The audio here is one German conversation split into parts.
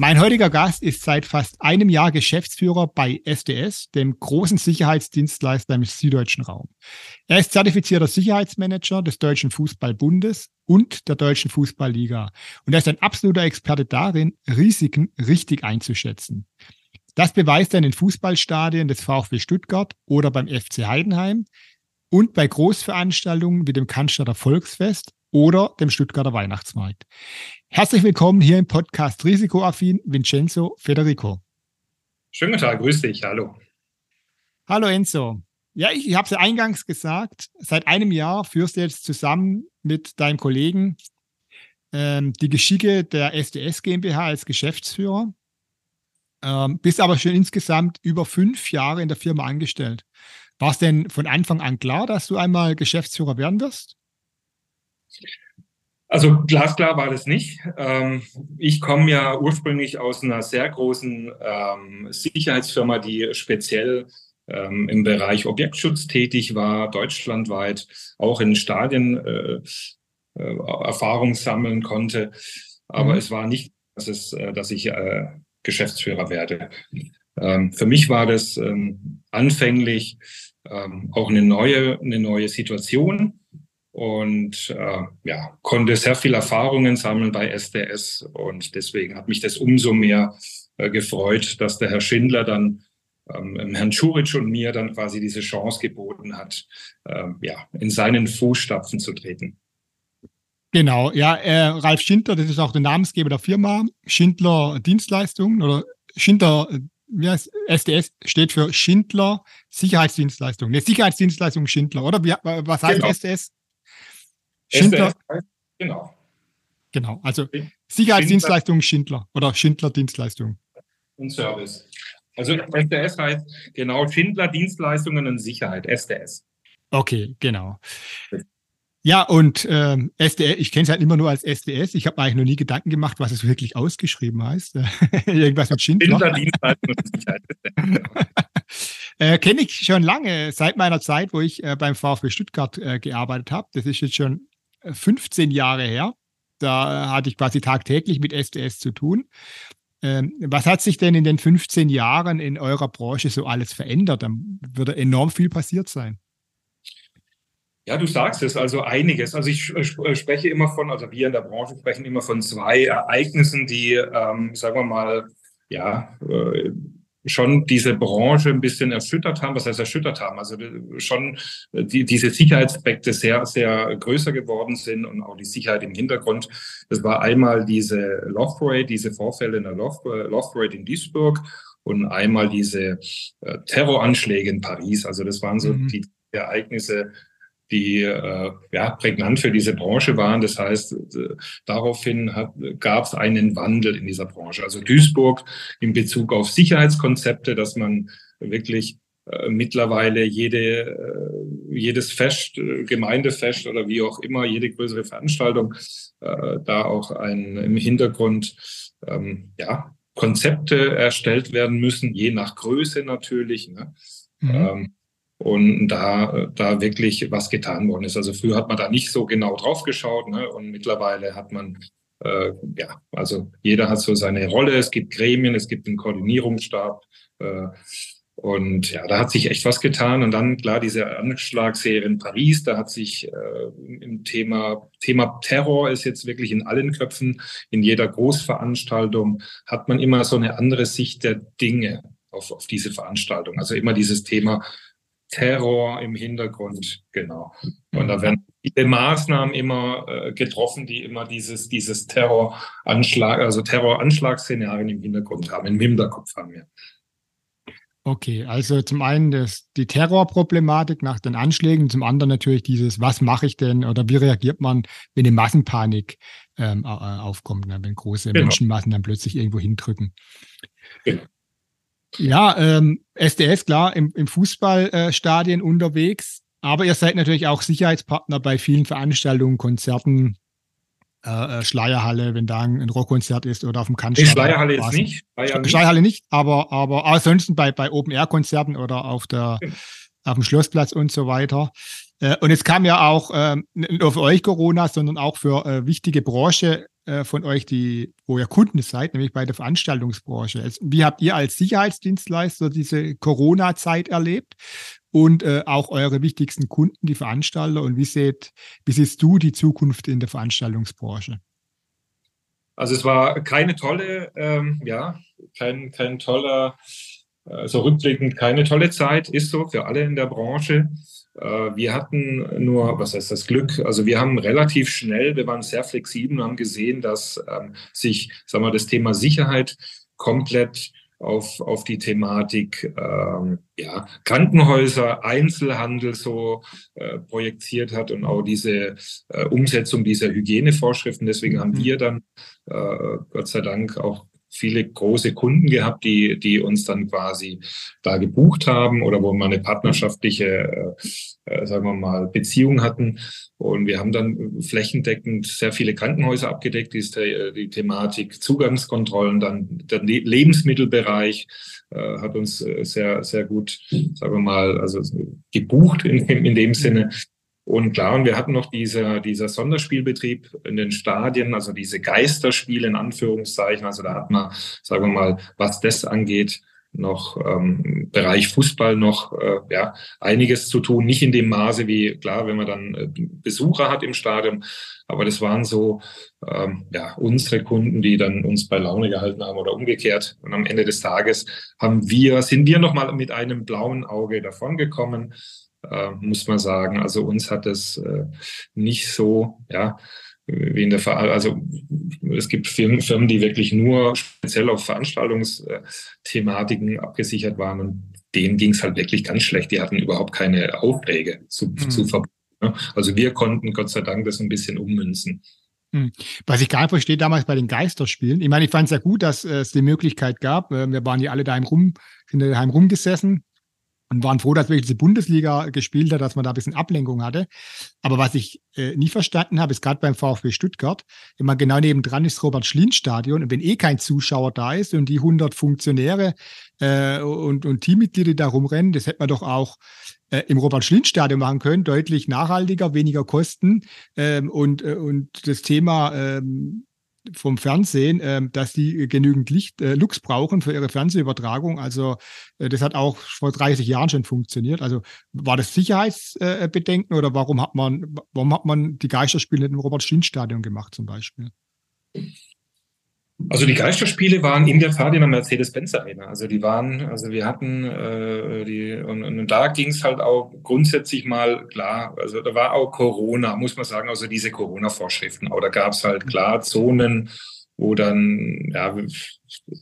Mein heutiger Gast ist seit fast einem Jahr Geschäftsführer bei SDS, dem großen Sicherheitsdienstleister im süddeutschen Raum. Er ist zertifizierter Sicherheitsmanager des Deutschen Fußballbundes und der Deutschen Fußballliga. Und er ist ein absoluter Experte darin, Risiken richtig einzuschätzen. Das beweist er in den Fußballstadien des VfB Stuttgart oder beim FC Heidenheim und bei Großveranstaltungen wie dem Cannstatter Volksfest oder dem Stuttgarter Weihnachtsmarkt. Herzlich willkommen hier im Podcast Risikoaffin Vincenzo Federico. Schönen guten Tag, grüß dich, hallo. Hallo Enzo. Ja, ich, ich habe es ja eingangs gesagt, seit einem Jahr führst du jetzt zusammen mit deinem Kollegen ähm, die Geschicke der SDS GmbH als Geschäftsführer, ähm, bist aber schon insgesamt über fünf Jahre in der Firma angestellt. War es denn von Anfang an klar, dass du einmal Geschäftsführer werden wirst? Also glasklar war das nicht. Ähm, ich komme ja ursprünglich aus einer sehr großen ähm, Sicherheitsfirma, die speziell ähm, im Bereich Objektschutz tätig war, deutschlandweit, auch in Stadien äh, äh, Erfahrung sammeln konnte. Aber mhm. es war nicht, dass, es, äh, dass ich Geschäftsführer werde. Für mich war das anfänglich auch eine neue, eine neue Situation und äh, ja, konnte sehr viel Erfahrungen sammeln bei SDS und deswegen hat mich das umso mehr äh, gefreut, dass der Herr Schindler dann ähm, Herrn Schuric und mir dann quasi diese Chance geboten hat, äh, ja, in seinen Fußstapfen zu treten. Genau, ja, äh, Ralf Schindler, das ist auch der Namensgeber der Firma, Schindler Dienstleistungen oder Schindler, wie heißt SDS steht für Schindler Sicherheitsdienstleistungen. Ne, Sicherheitsdienstleistung Schindler, oder? Wie, was heißt genau. SDS? Schindler. genau. Genau, also Sicherheitsdienstleistungen Schindler oder Schindler Dienstleistungen. Und Service. Also SDS heißt genau Schindler Dienstleistungen und Sicherheit, SDS. Okay, genau. Ja, und ähm, SDS, ich kenne es halt immer nur als SDS. Ich habe mir eigentlich noch nie Gedanken gemacht, was es wirklich ausgeschrieben heißt. Irgendwas mit Schindler. Schindler Dienstleistungen und Sicherheit. äh, kenne ich schon lange, seit meiner Zeit, wo ich äh, beim VfB Stuttgart äh, gearbeitet habe. Das ist jetzt schon 15 Jahre her. Da hatte ich quasi tagtäglich mit SDS zu tun. Ähm, was hat sich denn in den 15 Jahren in eurer Branche so alles verändert? Da würde enorm viel passiert sein. Ja, du sagst es, also einiges. Also ich spreche immer von, also wir in der Branche sprechen immer von zwei Ereignissen, die, ähm, sagen wir mal, ja, äh, schon diese Branche ein bisschen erschüttert haben. Was heißt erschüttert haben? Also äh, schon äh, die, diese Sicherheitsaspekte sehr, sehr größer geworden sind und auch die Sicherheit im Hintergrund. Das war einmal diese Love diese Vorfälle in der Love, Love in Duisburg und einmal diese äh, Terroranschläge in Paris. Also das waren so mhm. die Ereignisse, die äh, ja, prägnant für diese Branche waren. Das heißt, äh, daraufhin gab es einen Wandel in dieser Branche. Also Duisburg in Bezug auf Sicherheitskonzepte, dass man wirklich äh, mittlerweile jede, äh, jedes Fest, äh, Gemeindefest oder wie auch immer, jede größere Veranstaltung, da auch ein, im Hintergrund ähm, ja, Konzepte erstellt werden müssen, je nach Größe natürlich. Ne? Mhm. Ähm, und da, da wirklich was getan worden ist. Also früher hat man da nicht so genau drauf geschaut ne? und mittlerweile hat man, äh, ja, also jeder hat so seine Rolle. Es gibt Gremien, es gibt einen Koordinierungsstab. Äh, und ja, da hat sich echt was getan. Und dann, klar, diese Anschlagsserie in Paris, da hat sich äh, im Thema, Thema Terror ist jetzt wirklich in allen Köpfen, in jeder Großveranstaltung hat man immer so eine andere Sicht der Dinge auf, auf diese Veranstaltung. Also immer dieses Thema, Terror im Hintergrund, genau. Und da mhm. werden viele Maßnahmen immer äh, getroffen, die immer dieses, dieses Terroranschlag, also Terroranschlagsszenarien im Hintergrund haben, im Hinterkopf haben, ja. Okay, also zum einen das, die Terrorproblematik nach den Anschlägen, zum anderen natürlich dieses, was mache ich denn oder wie reagiert man, wenn eine Massenpanik ähm, aufkommt, ne, wenn große genau. Menschenmassen dann plötzlich irgendwo hindrücken. Genau. Ja, ähm, SDS, klar, im, im Fußballstadien äh, unterwegs, aber ihr seid natürlich auch Sicherheitspartner bei vielen Veranstaltungen, Konzerten, äh, äh, Schleierhalle, wenn da ein, Rockkonzert ist oder auf dem. Nee, Schleierhalle ist nicht. Schleier nicht. Schleierhalle nicht, aber, aber ansonsten bei, bei Open-Air-Konzerten oder auf, der, auf dem Schlossplatz und so weiter. Äh, und es kam ja auch äh, nicht nur für euch Corona, sondern auch für äh, wichtige Branche äh, von euch, die, wo ihr Kunden seid, nämlich bei der Veranstaltungsbranche. Also, wie habt ihr als Sicherheitsdienstleister diese Corona-Zeit erlebt? und äh, auch eure wichtigsten Kunden, die Veranstalter. Und wie, seht, wie siehst du die Zukunft in der Veranstaltungsbranche? Also es war keine tolle, ähm, ja, kein, kein toller, äh, so rückblickend keine tolle Zeit, ist so für alle in der Branche. Äh, wir hatten nur, was heißt das Glück? Also wir haben relativ schnell, wir waren sehr flexibel und haben gesehen, dass ähm, sich, sagen wir, das Thema Sicherheit komplett auf, auf die Thematik ähm, ja, Krankenhäuser, Einzelhandel so äh, projiziert hat und auch diese äh, Umsetzung dieser Hygienevorschriften. Deswegen haben mhm. wir dann äh, Gott sei Dank auch viele große Kunden gehabt, die, die uns dann quasi da gebucht haben oder wo wir eine partnerschaftliche, äh, äh, sagen wir mal, Beziehung hatten. Und wir haben dann flächendeckend sehr viele Krankenhäuser abgedeckt, die, die Thematik Zugangskontrollen, dann der Lebensmittelbereich äh, hat uns äh, sehr, sehr gut, sagen wir mal, also gebucht in, in dem Sinne. Und klar, und wir hatten noch dieser, dieser Sonderspielbetrieb in den Stadien, also diese Geisterspiele in Anführungszeichen. Also da hat man, sagen wir mal, was das angeht, noch ähm, Bereich Fußball noch äh, ja einiges zu tun. Nicht in dem Maße wie klar, wenn man dann äh, Besucher hat im Stadion, aber das waren so ähm, ja unsere Kunden, die dann uns bei Laune gehalten haben oder umgekehrt. Und am Ende des Tages haben wir sind wir noch mal mit einem blauen Auge davongekommen äh, muss man sagen. Also uns hat es äh, nicht so, ja, wie in der Ver also es gibt Firmen, Firmen, die wirklich nur speziell auf Veranstaltungsthematiken abgesichert waren und denen ging es halt wirklich ganz schlecht. Die hatten überhaupt keine Aufträge zu, mhm. zu verbuchen. Ne? Also wir konnten Gott sei Dank das ein bisschen ummünzen. Mhm. Was ich gar nicht verstehe, damals bei den Geisterspielen. Ich meine, ich fand es ja gut, dass es die Möglichkeit gab. Äh, wir waren ja alle daheim rum, sind daheim rumgesessen und waren froh, dass wirklich diese Bundesliga gespielt hat, dass man da ein bisschen Ablenkung hatte. Aber was ich äh, nie verstanden habe, ist gerade beim VfB Stuttgart, immer genau nebendran ist Robert Schlien Stadion und wenn eh kein Zuschauer da ist und die 100 Funktionäre äh, und, und Teammitglieder da rumrennen, das hätte man doch auch äh, im Robert Schlien Stadion machen können, deutlich nachhaltiger, weniger Kosten ähm, und, äh, und das Thema ähm, vom Fernsehen, äh, dass die genügend Licht, äh, Lux brauchen für ihre Fernsehübertragung. Also äh, das hat auch vor 30 Jahren schon funktioniert. Also war das Sicherheitsbedenken oder warum hat man, warum hat man die Geisterspiele nicht im Robert-Schlien-Stadion gemacht zum Beispiel? Also die Geisterspiele waren in der Tat in der Mercedes-Benz Arena. Also die waren, also wir hatten äh, die und, und da ging es halt auch grundsätzlich mal klar. Also da war auch Corona, muss man sagen, also diese Corona-Vorschriften. Aber da gab es halt klar Zonen, wo dann ja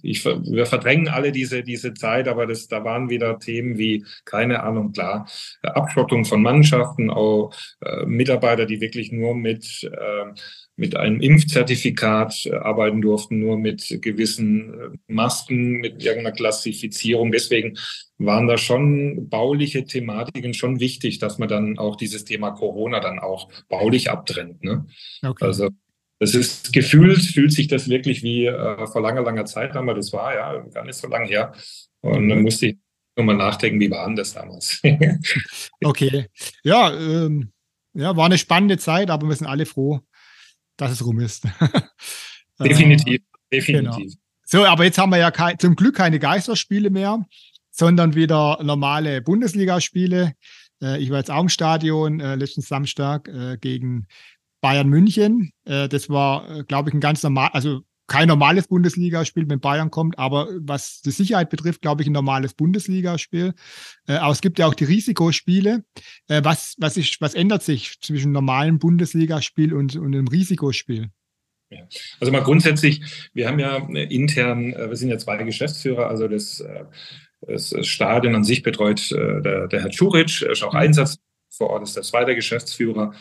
ich, wir verdrängen alle diese, diese Zeit, aber das, da waren wieder Themen wie, keine Ahnung, klar, Abschottung von Mannschaften, auch äh, Mitarbeiter, die wirklich nur mit, äh, mit einem Impfzertifikat äh, arbeiten durften, nur mit gewissen äh, Masken, mit irgendeiner Klassifizierung. Deswegen waren da schon bauliche Thematiken schon wichtig, dass man dann auch dieses Thema Corona dann auch baulich abtrennt. Ne? Okay. Also das ist gefühlt, fühlt sich das wirklich wie äh, vor langer, langer Zeit, aber das war ja gar nicht so lange her. Und dann musste ich nochmal nachdenken, wie war denn das damals? okay. Ja, ähm, ja, war eine spannende Zeit, aber wir sind alle froh, dass es rum ist. definitiv, äh, definitiv. Genau. So, aber jetzt haben wir ja kein, zum Glück keine Geisterspiele mehr, sondern wieder normale Bundesligaspiele. Äh, ich war jetzt auch im Stadion äh, letzten Samstag äh, gegen Bayern München. Äh, das war, äh, glaube ich, ein ganz normal, also kein normales Bundesligaspiel, wenn Bayern kommt, aber was die Sicherheit betrifft, glaube ich, ein normales Bundesligaspiel. Äh, aber es gibt ja auch die Risikospiele. Äh, was, was, ist, was ändert sich zwischen normalem Bundesligaspiel und, und einem Risikospiel? Ja. Also mal grundsätzlich, wir haben ja intern, wir sind ja zwei Geschäftsführer, also das das Stadion an sich betreut äh, der, der Herr Czuric, ist auch mhm. Einsatz vor Ort, ist der zweite Geschäftsführer.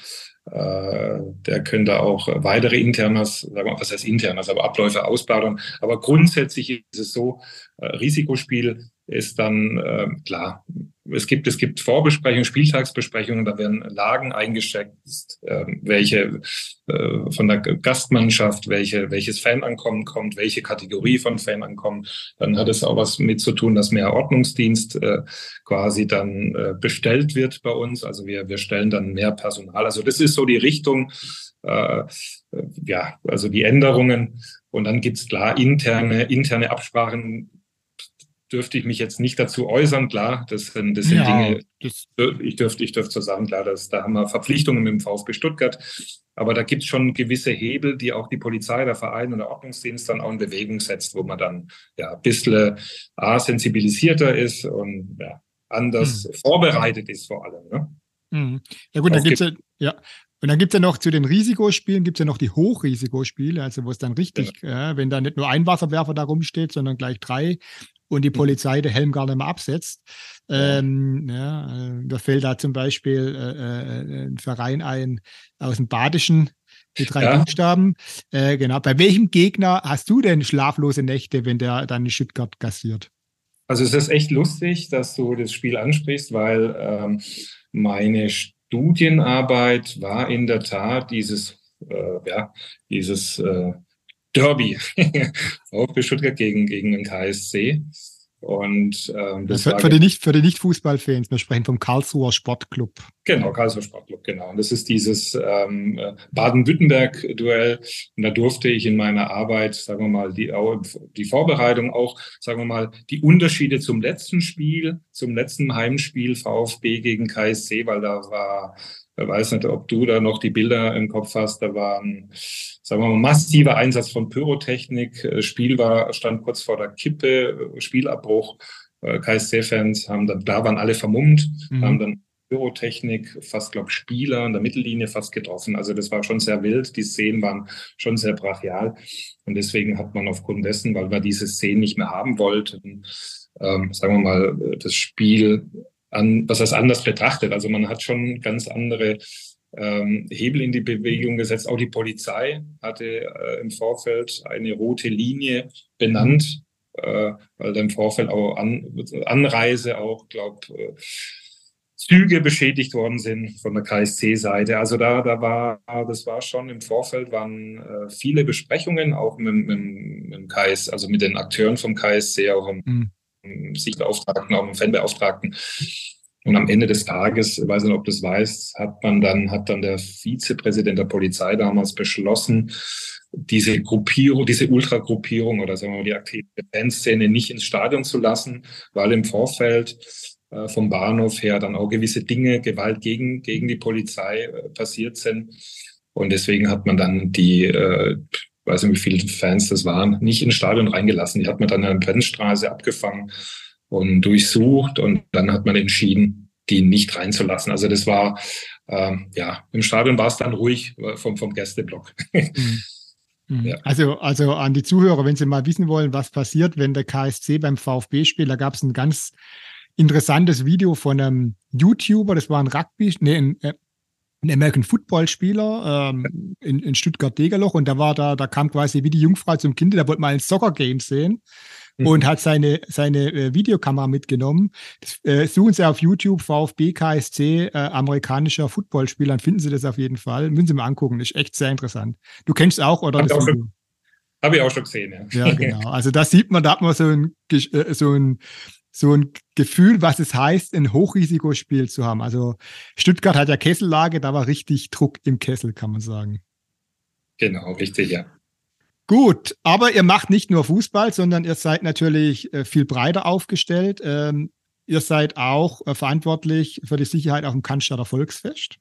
Äh, der könnte auch weitere Internas, sagen wir, was heißt Internas, aber Abläufe ausbauen. Aber grundsätzlich ist es so, äh, Risikospiel ist dann äh, klar, es gibt, es gibt Vorbesprechungen, Spieltagsbesprechungen, da werden Lagen eingeschätzt, äh, welche äh, von der Gastmannschaft, welche, welches Fanankommen kommt, welche Kategorie von Fanankommen. Dann hat es auch was mit zu tun, dass mehr Ordnungsdienst äh, quasi dann äh, bestellt wird bei uns. Also wir, wir stellen dann mehr Personal. Also das ist so die Richtung, äh, ja, also die Änderungen. Und dann gibt's klar interne, interne Absprachen dürfte ich mich jetzt nicht dazu äußern. Klar, das sind, das sind ja, Dinge, das ich dürfte, ich dürfte so sagen, klar, dass, da haben wir Verpflichtungen mit dem VfB Stuttgart. Aber da gibt es schon gewisse Hebel, die auch die Polizei, der Verein und der Ordnungsdienst dann auch in Bewegung setzt, wo man dann ja ein bisschen A, sensibilisierter ist und ja, anders hm. vorbereitet ist vor allem. Ne? Hm. Ja gut, dann gibt es ja, ja, und dann gibt es ja noch zu den Risikospielen, gibt es ja noch die Hochrisikospiele, also wo es dann richtig, ja. äh, wenn da nicht nur ein Wasserwerfer da rumsteht, sondern gleich drei und die mhm. Polizei den Helm gar nicht mehr absetzt. Ähm, ja, äh, da fällt da zum Beispiel äh, äh, ein Verein ein aus dem Badischen, die drei ja. Buchstaben. Äh, genau. Bei welchem Gegner hast du denn schlaflose Nächte, wenn der dann Stuttgart gassiert? Also es ist echt lustig, dass du das Spiel ansprichst, weil ähm, meine Studienarbeit war in der Tat dieses, äh, ja, dieses äh, Derby. VfB Stuttgart gegen, gegen den KSC. Und ähm, das für, für, die nicht, für die Nicht-Fußballfans, wir sprechen vom Karlsruher Sportclub. Genau, Karlsruher Sportclub, genau. Und das ist dieses ähm, Baden-Württemberg-Duell. Und da durfte ich in meiner Arbeit, sagen wir mal, die, die Vorbereitung auch, sagen wir mal, die Unterschiede zum letzten Spiel, zum letzten Heimspiel VfB gegen KSC, weil da war ich weiß nicht, ob du da noch die Bilder im Kopf hast. Da war ein, sagen wir mal, massiver Einsatz von Pyrotechnik. Äh, Spiel war, stand kurz vor der Kippe, äh, Spielabbruch. Äh, KSC-Fans haben dann, da waren alle vermummt, mhm. haben dann Pyrotechnik, fast, glaube Spieler an der Mittellinie fast getroffen. Also das war schon sehr wild. Die Szenen waren schon sehr brachial. Und deswegen hat man aufgrund dessen, weil wir diese Szenen nicht mehr haben wollten, ähm, sagen wir mal, das Spiel an, was heißt anders betrachtet. Also man hat schon ganz andere ähm, Hebel in die Bewegung gesetzt. Auch die Polizei hatte äh, im Vorfeld eine rote Linie benannt, äh, weil da im Vorfeld auch an, Anreise auch, glaube äh, Züge beschädigt worden sind von der KSC-Seite. Also da, da war, das war schon im Vorfeld waren äh, viele Besprechungen, auch mit, mit, mit dem KS, also mit den Akteuren vom KSC, auch im, mhm. Sichtbeauftragten, auch dem Fanbeauftragten. Und am Ende des Tages, ich weiß nicht, ob du das weißt, hat man dann, hat dann der Vizepräsident der Polizei damals beschlossen, diese Gruppierung, diese Ultragruppierung oder sagen wir mal die aktive Fanszene nicht ins Stadion zu lassen, weil im Vorfeld äh, vom Bahnhof her dann auch gewisse Dinge, Gewalt gegen, gegen die Polizei äh, passiert sind. Und deswegen hat man dann die, äh, weiß nicht, wie viele Fans das waren, nicht ins Stadion reingelassen. Die hat man dann an der Brennstraße abgefangen und durchsucht und dann hat man entschieden, die nicht reinzulassen. Also das war, ähm, ja, im Stadion war es dann ruhig äh, vom, vom Gästeblock. Mhm. Mhm. Ja. Also, also an die Zuhörer, wenn Sie mal wissen wollen, was passiert, wenn der KSC beim VfB spielt, da gab es ein ganz interessantes Video von einem YouTuber, das war ein Rugby, nee, ein, äh, ein American Football Spieler ähm, in, in Stuttgart-Degerloch und da war da, da kam quasi wie die Jungfrau zum Kind, der wollte mal ein Soccer Game sehen mhm. und hat seine, seine äh, Videokamera mitgenommen. Das, äh, suchen Sie auf YouTube VfB KSC, äh, amerikanischer Footballspieler, dann finden Sie das auf jeden Fall. Müssen Sie mal angucken, ist echt sehr interessant. Du kennst auch, oder? Habe ich, hab ich auch schon gesehen, ja. Ja, genau. Also da sieht man, da hat man so ein, äh, so ein so ein Gefühl, was es heißt, ein Hochrisikospiel zu haben. Also Stuttgart hat ja Kessellage, da war richtig Druck im Kessel, kann man sagen. Genau, richtig, ja. Gut, aber ihr macht nicht nur Fußball, sondern ihr seid natürlich äh, viel breiter aufgestellt. Ähm, ihr seid auch äh, verantwortlich für die Sicherheit auf dem Cannstatter Volksfest.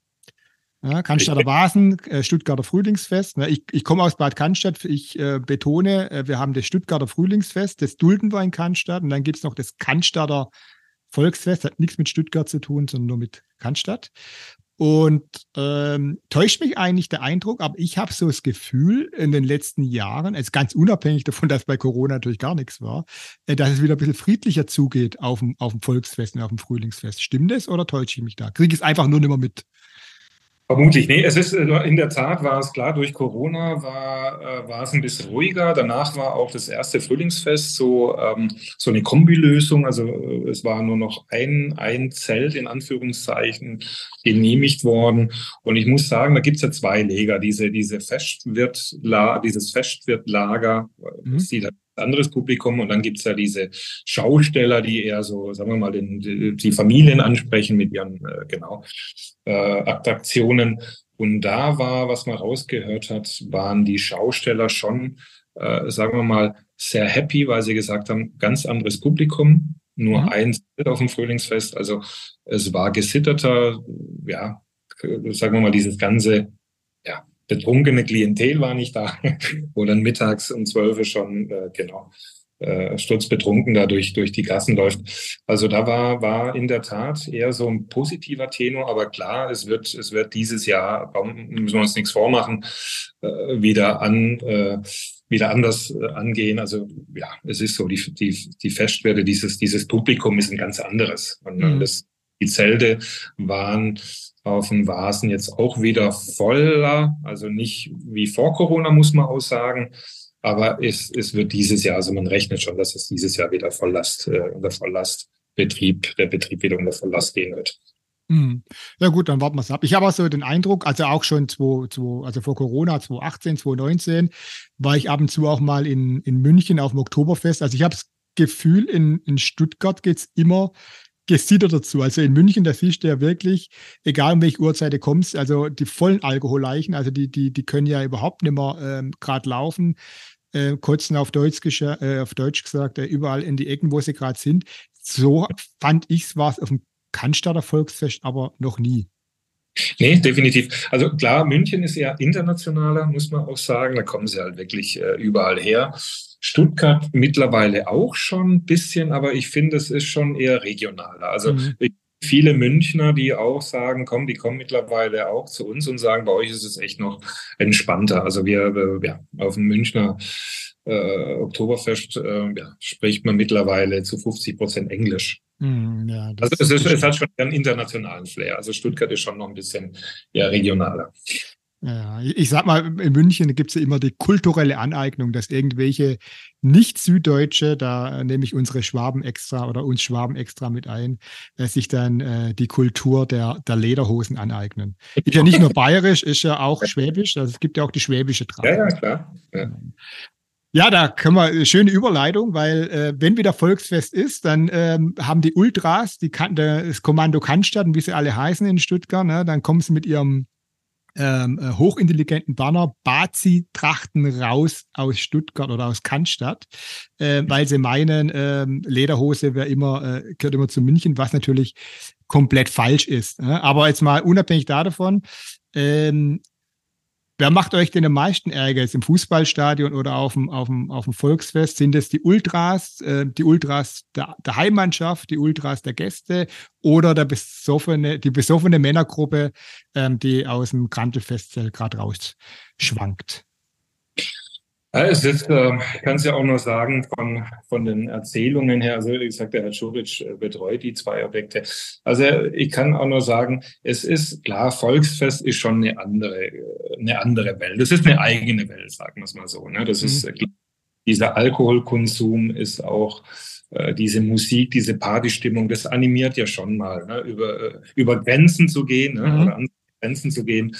Ja, Cannstatter Vasen, äh, Stuttgarter Frühlingsfest. Ich, ich komme aus Bad Cannstatt. Ich äh, betone, äh, wir haben das Stuttgarter Frühlingsfest, das dulden wir in Cannstatt. Und dann gibt es noch das Cannstatter Volksfest. Hat nichts mit Stuttgart zu tun, sondern nur mit Cannstatt. Und ähm, täuscht mich eigentlich der Eindruck, aber ich habe so das Gefühl in den letzten Jahren, also ganz unabhängig davon, dass bei Corona natürlich gar nichts war, äh, dass es wieder ein bisschen friedlicher zugeht auf dem, auf dem Volksfest und auf dem Frühlingsfest. Stimmt das oder täusche ich mich da? Kriege ich es einfach nur nicht mehr mit? Vermutlich, nee, es ist äh, in der Tat war es klar, durch Corona war, äh, war es ein bisschen ruhiger. Danach war auch das erste Frühlingsfest so, ähm, so eine Kombilösung. Also äh, es war nur noch ein, ein Zelt in Anführungszeichen genehmigt worden. Und ich muss sagen, da gibt's ja zwei Lager, diese, diese Festwirtlager, dieses Festwirtlager, mhm. das sieht anderes Publikum und dann gibt's ja diese Schausteller, die eher so, sagen wir mal, den, die, Familien ansprechen mit ihren äh, genau äh, Attraktionen. Und da war, was man rausgehört hat, waren die Schausteller schon, äh, sagen wir mal, sehr happy, weil sie gesagt haben, ganz anderes Publikum, nur mhm. eins auf dem Frühlingsfest. Also es war gesitterter, ja, sagen wir mal, dieses ganze ja, betrunkene Klientel war nicht da, wo dann mittags um zwölf schon, äh, genau, äh, sturzbetrunken da durch, durch die Gassen läuft. Also da war, war in der Tat eher so ein positiver Tenor, aber klar, es wird, es wird dieses Jahr, müssen wir uns nichts vormachen, äh, wieder an, äh, wieder anders äh, angehen. Also ja, es ist so, die, die, die Festwerte dieses, dieses Publikum ist ein ganz anderes. Und mhm. das, die Zelte waren auf dem Vasen jetzt auch wieder voller, also nicht wie vor Corona, muss man auch sagen. Aber es, es wird dieses Jahr, also man rechnet schon, dass es dieses Jahr wieder Volllast, äh, unter Volllastbetrieb, der Betrieb wieder unter Volllast gehen wird. Hm. Ja gut, dann warten wir es ab. Ich habe auch so den Eindruck, also auch schon 2, 2, also vor Corona 2018, 2019, war ich ab und zu auch mal in, in München auf dem Oktoberfest. Also ich habe das Gefühl, in, in Stuttgart geht es immer gesiedert dazu. Also in München, da siehst du ja wirklich, egal um welche Uhrzeit du kommst, also die vollen Alkoholleichen, also die, die, die können ja überhaupt nicht mehr ähm, gerade laufen äh, kotzen auf Deutsch, äh, auf Deutsch gesagt, äh, überall in die Ecken, wo sie gerade sind. So fand ich es, war auf dem Cannstatter Volksfest aber noch nie. Nee, definitiv. Also klar, München ist eher internationaler, muss man auch sagen. Da kommen sie halt wirklich äh, überall her. Stuttgart mittlerweile auch schon ein bisschen, aber ich finde, es ist schon eher regionaler. Also mhm viele Münchner, die auch sagen, komm, die kommen mittlerweile auch zu uns und sagen, bei euch ist es echt noch entspannter. Also wir, äh, ja, auf dem Münchner äh, Oktoberfest äh, ja, spricht man mittlerweile zu 50 Prozent Englisch. Mm, ja, also es, ist, es hat schon einen internationalen Flair. Also Stuttgart ist schon noch ein bisschen ja, regionaler. Ja, ich sag mal, in München gibt es ja immer die kulturelle Aneignung, dass irgendwelche nicht-Süddeutsche, da nehme ich unsere Schwaben extra oder uns Schwaben extra mit ein, dass sich dann äh, die Kultur der, der Lederhosen aneignen. Ist ja nicht nur bayerisch, ist ja auch schwäbisch, also es gibt ja auch die schwäbische Tracht. Ja, ja, klar. Ja. Ja, da können wir schöne Überleitung, weil äh, wenn wieder Volksfest ist, dann ähm, haben die Ultras, die das Kommando Cannstatt, wie sie alle heißen in Stuttgart, ne, dann kommen sie mit ihrem ähm, äh, hochintelligenten Banner Bazi-Trachten raus aus Stuttgart oder aus Cannstatt, äh, weil sie meinen, äh, Lederhose wäre immer, äh, gehört immer zu München, was natürlich komplett falsch ist. Ne? Aber jetzt mal unabhängig davon, ähm, Wer macht euch denn am meisten Ärger? Jetzt im Fußballstadion oder auf dem, auf dem, auf dem Volksfest? Sind es die Ultras, äh, die Ultras der, der Heimmannschaft, die Ultras der Gäste oder der besoffene, die besoffene Männergruppe, ähm, die aus dem Krantelfestzelt gerade rausschwankt? Ja, es ist, äh, ich kann es ja auch nur sagen, von, von den Erzählungen her, also wie gesagt, der Herr Schuric äh, betreut die zwei Objekte. Also ich kann auch nur sagen, es ist klar, Volksfest ist schon eine andere, eine andere Welt. Das ist eine eigene Welt, sagen wir es mal so. Ne? Das mhm. ist, dieser Alkoholkonsum ist auch, äh, diese Musik, diese Partystimmung, das animiert ja schon mal, ne? über, äh, über Grenzen zu gehen, ne? Mhm. oder an Grenzen zu gehen.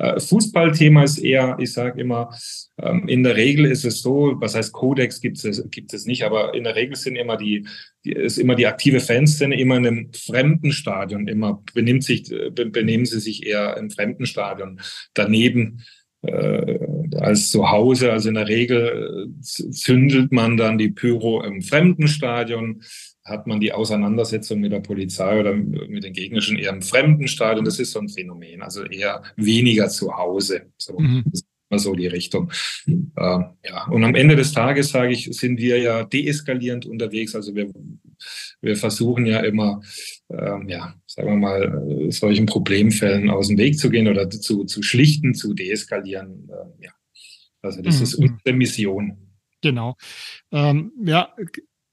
Äh, Fußballthema ist eher, ich sage immer, ähm, in der Regel ist es so, was heißt Kodex gibt es, gibt es nicht, aber in der Regel sind immer die, die ist immer die aktive Fanszene immer in einem fremden Stadion, immer benimmt sich, benehmen sie sich eher im fremden Stadion daneben. Äh, als zu Hause. Also in der Regel äh, zündelt man dann die Pyro im fremden Stadion hat man die Auseinandersetzung mit der Polizei oder mit den gegnerischen eher im fremden Stadion. Das ist so ein Phänomen, also eher weniger zu Hause. So, mhm. Das ist immer so die Richtung. Äh, ja, und am Ende des Tages, sage ich, sind wir ja deeskalierend unterwegs. Also wir, wir versuchen ja immer ähm, ja, sagen wir mal, äh, solchen Problemfällen aus dem Weg zu gehen oder zu, zu schlichten, zu deeskalieren. Äh, ja. Also das mhm. ist unsere Mission. Genau. Ähm, ja,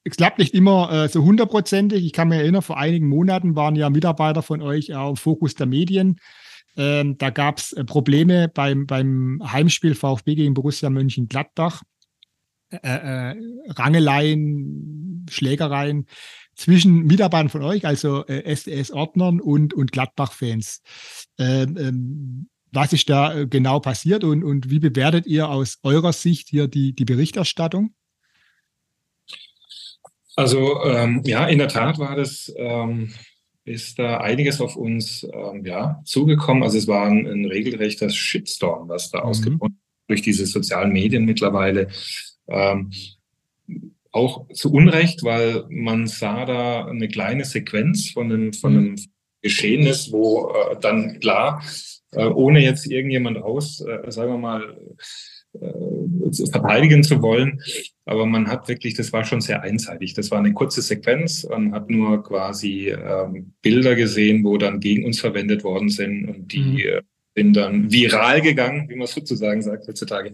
es klappt nicht immer äh, so hundertprozentig. Ich kann mich erinnern, vor einigen Monaten waren ja Mitarbeiter von euch auch im Fokus der Medien. Ähm, da gab es äh, Probleme beim, beim Heimspiel VfB gegen Borussia Mönchengladbach. Äh, äh, Rangeleien, Schlägereien zwischen Mitarbeitern von euch, also äh, SDS-Ordnern und, und Gladbach-Fans. Ähm, ähm, was ist da äh, genau passiert und, und wie bewertet ihr aus eurer Sicht hier die, die Berichterstattung? Also ähm, ja, in der Tat war das, ähm, ist da einiges auf uns ähm, ja, zugekommen. Also es war ein, ein regelrechter Shitstorm, was da mhm. ausgebrochen durch diese sozialen Medien mittlerweile. Ähm, auch zu Unrecht, weil man sah da eine kleine Sequenz von einem, von einem Geschehnis, wo äh, dann klar, äh, ohne jetzt irgendjemand aus, äh, sagen wir mal, äh, verteidigen zu wollen, aber man hat wirklich, das war schon sehr einseitig. Das war eine kurze Sequenz. Man hat nur quasi ähm, Bilder gesehen, wo dann gegen uns verwendet worden sind und die mhm. Äh, sind dann viral gegangen, wie man sozusagen sagt heutzutage.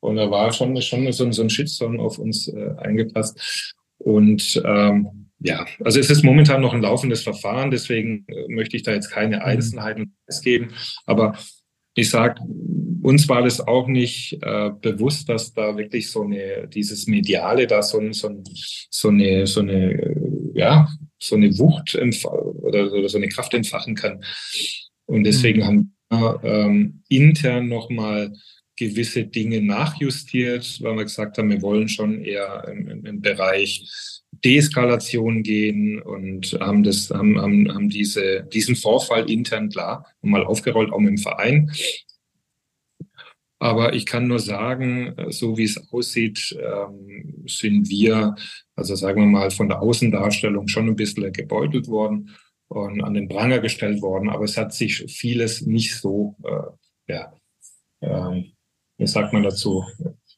Und da war schon, schon so, so ein Shitstorm auf uns äh, eingepasst. Und ähm, ja, also es ist momentan noch ein laufendes Verfahren, deswegen äh, möchte ich da jetzt keine mhm. Einzelheiten geben. Aber ich sage, uns war das auch nicht äh, bewusst, dass da wirklich so eine, dieses Mediale da so, so, so eine, so eine, ja, so eine Wucht oder, oder so eine Kraft entfachen kann. Und deswegen mhm. haben wir ähm, intern nochmal gewisse Dinge nachjustiert, weil wir gesagt haben, wir wollen schon eher im, im Bereich Deeskalation gehen und haben das, haben, haben, haben diese, diesen Vorfall intern klar mal aufgerollt, auch im Verein. Aber ich kann nur sagen, so wie es aussieht, ähm, sind wir, also sagen wir mal, von der Außendarstellung schon ein bisschen gebeutelt worden und an den Pranger gestellt worden. Aber es hat sich vieles nicht so, äh, ja, äh, wie sagt man dazu?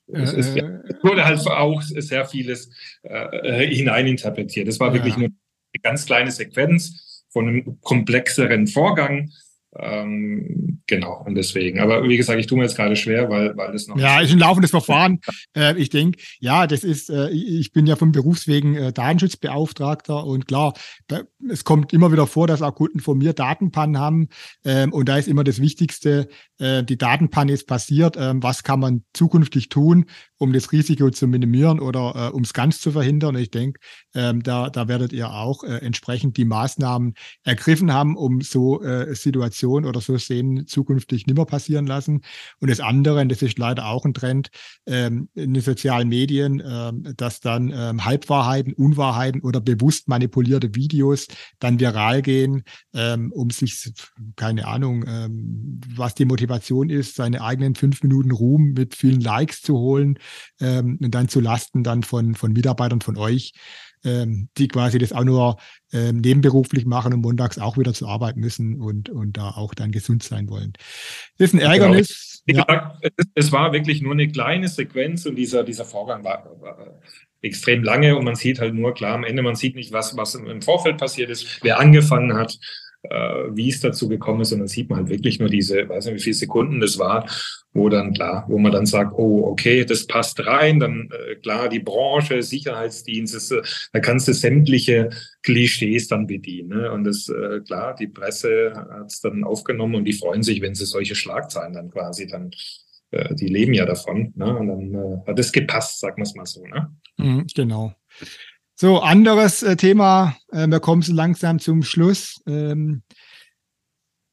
Es, ja, äh, es wurde halt auch sehr vieles äh, hineininterpretiert. Es war ja. wirklich nur eine ganz kleine Sequenz von einem komplexeren Vorgang. Ähm, genau, und deswegen. Aber wie gesagt, ich tue mir jetzt gerade schwer, weil, weil das noch. Ja, ist ein laufendes Verfahren. äh, ich denke, ja, das ist, äh, ich bin ja vom Berufswegen äh, Datenschutzbeauftragter und klar, da, es kommt immer wieder vor, dass auch Kunden von mir Datenpannen haben. Ähm, und da ist immer das Wichtigste, äh, die Datenpanne ist passiert. Ähm, was kann man zukünftig tun, um das Risiko zu minimieren oder äh, um es ganz zu verhindern? Ich denke, ähm, da, da werdet ihr auch äh, entsprechend die Maßnahmen ergriffen haben, um so äh, Situationen oder so Szenen zukünftig nimmer passieren lassen. Und das andere, und das ist leider auch ein Trend ähm, in den sozialen Medien, ähm, dass dann ähm, Halbwahrheiten, Unwahrheiten oder bewusst manipulierte Videos dann viral gehen, ähm, um sich, keine Ahnung, ähm, was die Motivation ist, seine eigenen fünf Minuten Ruhm mit vielen Likes zu holen ähm, und dann zu Lasten dann von, von Mitarbeitern von euch, ähm, die quasi das auch nur ähm, nebenberuflich machen und montags auch wieder zur Arbeit müssen und, und da auch dann gesund sein wollen. Das ist ein genau. Ärgernis. Genau. Ja. Gesagt, es war wirklich nur eine kleine Sequenz und dieser, dieser Vorgang war, war extrem lange und man sieht halt nur klar am Ende, man sieht nicht, was, was im Vorfeld passiert ist, wer angefangen hat, wie es dazu gekommen ist, und dann sieht man halt wirklich nur diese, weiß nicht, wie viele Sekunden das war, wo dann klar, wo man dann sagt, oh, okay, das passt rein, dann äh, klar, die Branche, Sicherheitsdienst, äh, da kannst du sämtliche Klischees dann bedienen. Ne? Und das, äh, klar, die Presse hat es dann aufgenommen und die freuen sich, wenn sie solche Schlagzeilen dann quasi dann äh, die leben ja davon. Ne? Und dann äh, hat es gepasst, sagen wir es mal so. Ne? Mhm, genau. So, anderes äh, Thema, äh, wir kommen so langsam zum Schluss. Ähm,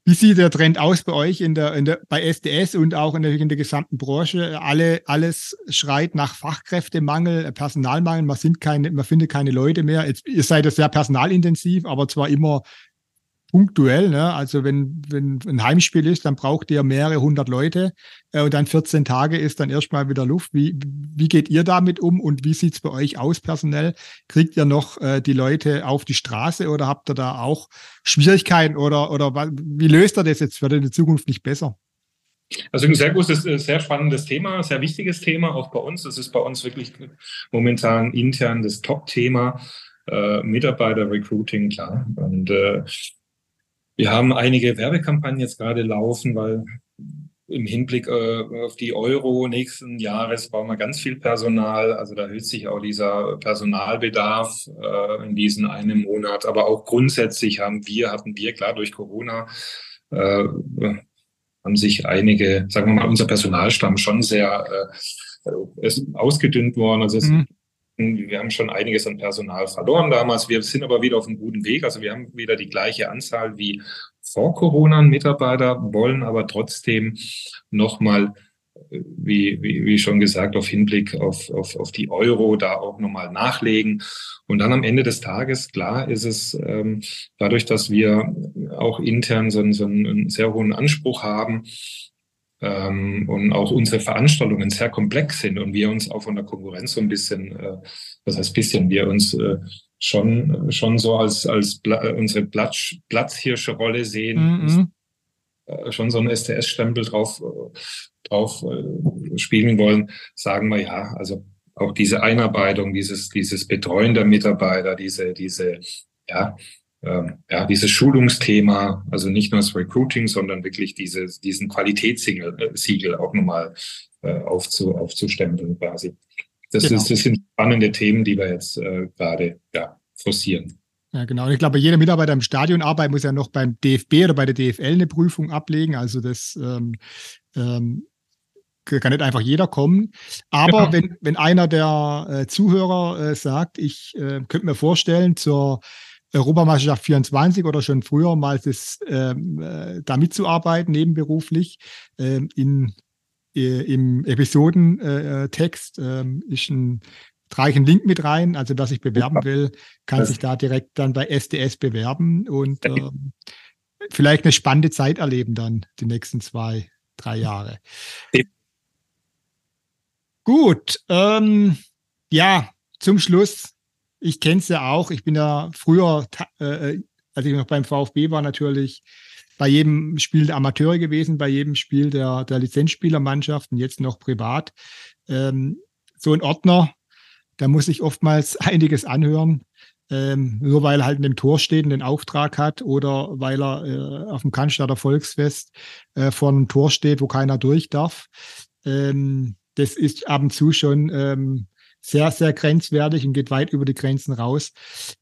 wie sieht der Trend aus bei euch in der, in der, bei SDS und auch in der, in der gesamten Branche? Alle, alles schreit nach Fachkräftemangel, Personalmangel. Man, sind keine, man findet keine Leute mehr. Jetzt, ihr seid ja sehr personalintensiv, aber zwar immer punktuell. Ne? Also wenn, wenn ein Heimspiel ist, dann braucht ihr mehrere hundert Leute äh, und dann 14 Tage ist dann erstmal wieder Luft. Wie, wie geht ihr damit um und wie sieht's bei euch aus personell? Kriegt ihr noch äh, die Leute auf die Straße oder habt ihr da auch Schwierigkeiten oder, oder wie löst ihr das jetzt? Wird in der Zukunft nicht besser? Also ein sehr großes, äh, sehr spannendes Thema, sehr wichtiges Thema, auch bei uns. Das ist bei uns wirklich momentan intern das Top-Thema. äh, Mitarbeiter-Recruiting, klar. Und äh, wir haben einige Werbekampagnen jetzt gerade laufen, weil im Hinblick äh, auf die Euro nächsten Jahres brauchen wir ganz viel Personal. Also da erhöht sich auch dieser Personalbedarf äh, in diesem einen Monat. Aber auch grundsätzlich haben wir, hatten wir klar durch Corona, äh, haben sich einige, sagen wir mal, unser Personalstamm schon sehr äh, ausgedünnt worden. Also es, mhm. Wir haben schon einiges an Personal verloren damals. Wir sind aber wieder auf einem guten Weg. Also wir haben wieder die gleiche Anzahl wie vor Corona an Mitarbeiter, wollen aber trotzdem nochmal wie, wie, wie schon gesagt, auf Hinblick auf, auf, auf die Euro da auch nochmal nachlegen. Und dann am Ende des Tages, klar ist es, ähm, dadurch, dass wir auch intern so, so einen sehr hohen Anspruch haben, ähm, und auch unsere Veranstaltungen sehr komplex sind und wir uns auch von der Konkurrenz so ein bisschen, äh, was heißt bisschen, wir uns äh, schon, schon so als, als Pla unsere Platz, Platzhirsche-Rolle sehen, mhm. äh, schon so ein STS-Stempel drauf, drauf äh, spielen wollen, sagen wir ja, also auch diese Einarbeitung, dieses, dieses Betreuen der Mitarbeiter, diese, diese, ja, ja, dieses Schulungsthema, also nicht nur das Recruiting, sondern wirklich dieses, diesen Qualitätssiegel äh, Siegel auch nochmal äh, aufzu, aufzustempeln quasi. Das, genau. ist, das sind spannende Themen, die wir jetzt äh, gerade ja, forcieren. Ja, genau. Ich glaube, jeder Mitarbeiter im Stadion arbeitet, muss ja noch beim DFB oder bei der DFL eine Prüfung ablegen. Also das ähm, ähm, kann nicht einfach jeder kommen. Aber genau. wenn, wenn einer der äh, Zuhörer äh, sagt, ich äh, könnte mir vorstellen, zur Europameisterschaft 24 oder schon früher mal das, ähm, äh, da mitzuarbeiten, nebenberuflich, ähm, in, äh, im Episodentext äh, ähm, ist ein trage ich einen Link mit rein. Also wer sich bewerben will, kann sich da direkt dann bei SDS bewerben und ähm, vielleicht eine spannende Zeit erleben dann die nächsten zwei, drei Jahre. Gut, ähm, ja, zum Schluss. Ich kenne es ja auch. Ich bin ja früher, äh, als ich noch beim VfB war, natürlich bei jedem Spiel der Amateure gewesen, bei jedem Spiel der, der Lizenzspielermannschaften, jetzt noch privat. Ähm, so ein Ordner, da muss ich oftmals einiges anhören, ähm, nur weil er halt in dem Tor steht und den Auftrag hat oder weil er äh, auf dem Cannstatter Volksfest äh, vor einem Tor steht, wo keiner durch darf. Ähm, das ist ab und zu schon ähm, sehr, sehr grenzwertig und geht weit über die Grenzen raus.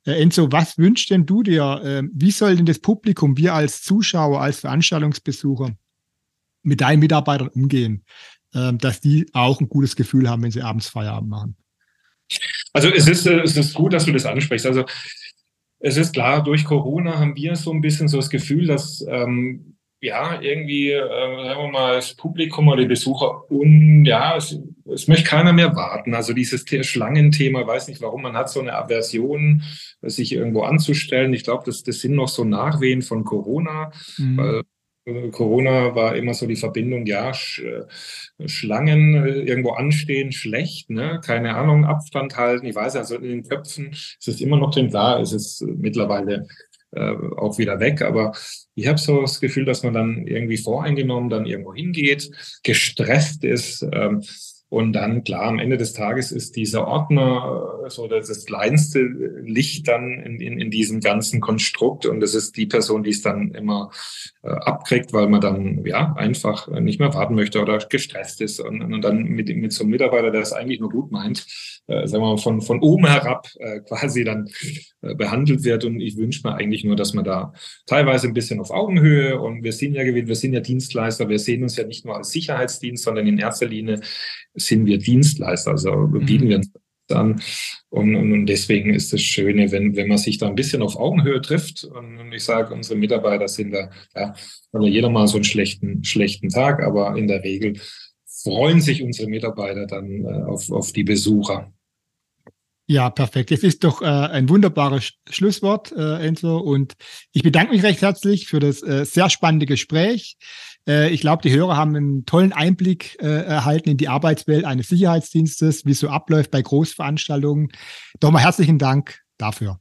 Äh, Enzo, was wünschst denn du dir? Äh, wie soll denn das Publikum, wir als Zuschauer, als Veranstaltungsbesucher mit deinen Mitarbeitern umgehen, äh, dass die auch ein gutes Gefühl haben, wenn sie abends Feierabend machen? Also es ist, äh, es ist gut, dass du das ansprichst. Also es ist klar, durch Corona haben wir so ein bisschen so das Gefühl, dass ähm, ja, irgendwie, äh, sagen wir mal, das Publikum oder die Besucher und ja, es, es möchte keiner mehr warten. Also dieses Schlangenthema, weiß nicht warum, man hat so eine Aversion, sich irgendwo anzustellen. Ich glaube, das, das sind noch so Nachwehen von Corona, mhm. weil äh, Corona war immer so die Verbindung, ja, Sch äh, Schlangen äh, irgendwo anstehen, schlecht, ne? keine Ahnung, Abstand halten. Ich weiß also in den Köpfen ist es immer noch drin, klar, es ist mittlerweile äh, auch wieder weg. Aber ich habe so das Gefühl, dass man dann irgendwie voreingenommen dann irgendwo hingeht, gestresst ist. Ähm, und dann, klar, am Ende des Tages ist dieser Ordner äh, so das, das kleinste Licht dann in, in, in diesem ganzen Konstrukt. Und das ist die Person, die es dann immer äh, abkriegt, weil man dann ja einfach nicht mehr warten möchte oder gestresst ist. Und, und dann mit, mit so einem Mitarbeiter, der es eigentlich nur gut meint, äh, sagen wir mal, von, von oben herab äh, quasi dann äh, behandelt wird. Und ich wünsche mir eigentlich nur, dass man da teilweise ein bisschen auf Augenhöhe und wir sind ja gewinnt, wir sind ja Dienstleister, wir sehen uns ja nicht nur als Sicherheitsdienst, sondern in erster Linie sind wir Dienstleister, also bieten mhm. wir uns an. Und, und, deswegen ist es Schöne, wenn, wenn man sich da ein bisschen auf Augenhöhe trifft. Und, und ich sage, unsere Mitarbeiter sind da, ja, haben jeder mal so einen schlechten, schlechten Tag, aber in der Regel freuen sich unsere Mitarbeiter dann äh, auf, auf die Besucher. Ja, perfekt. Das ist doch äh, ein wunderbares Schlusswort, äh, Enzo. Und ich bedanke mich recht herzlich für das äh, sehr spannende Gespräch. Äh, ich glaube, die Hörer haben einen tollen Einblick äh, erhalten in die Arbeitswelt eines Sicherheitsdienstes, wie es so abläuft bei Großveranstaltungen. Doch mal herzlichen Dank dafür.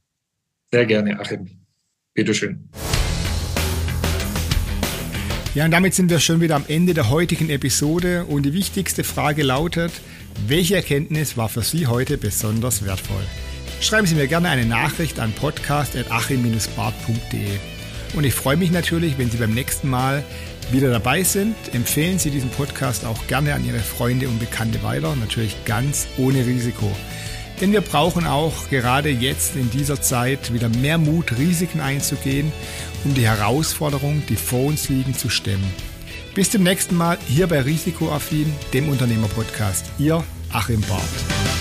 Sehr gerne, Achim. Bitteschön. Ja, und damit sind wir schon wieder am Ende der heutigen Episode. Und die wichtigste Frage lautet, welche Erkenntnis war für Sie heute besonders wertvoll? schreiben Sie mir gerne eine Nachricht an podcast.achim-bart.de. Und ich freue mich natürlich, wenn Sie beim nächsten Mal wieder dabei sind. Empfehlen Sie diesen Podcast auch gerne an Ihre Freunde und Bekannte weiter, natürlich ganz ohne Risiko. Denn wir brauchen auch gerade jetzt in dieser Zeit wieder mehr Mut, Risiken einzugehen, um die Herausforderungen, die vor uns liegen, zu stemmen. Bis zum nächsten Mal hier bei Risikoaffin, dem Unternehmerpodcast. Ihr Achim Barth.